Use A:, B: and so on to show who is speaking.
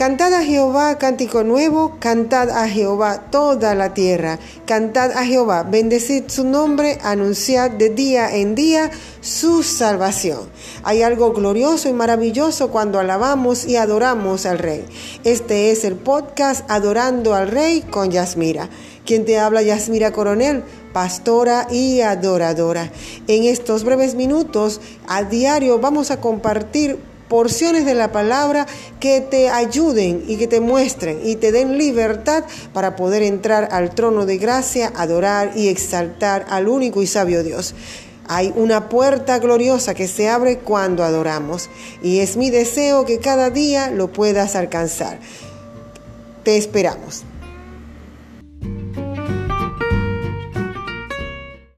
A: Cantad a Jehová cántico nuevo, cantad a Jehová toda la tierra, cantad a Jehová, bendecid su nombre, anunciad de día en día su salvación. Hay algo glorioso y maravilloso cuando alabamos y adoramos al Rey. Este es el podcast Adorando al Rey con Yasmira. Quien te habla, Yasmira Coronel, pastora y adoradora. En estos breves minutos, a diario, vamos a compartir porciones de la palabra que te ayuden y que te muestren y te den libertad para poder entrar al trono de gracia, adorar y exaltar al único y sabio Dios. Hay una puerta gloriosa que se abre cuando adoramos y es mi deseo que cada día lo puedas alcanzar. Te esperamos.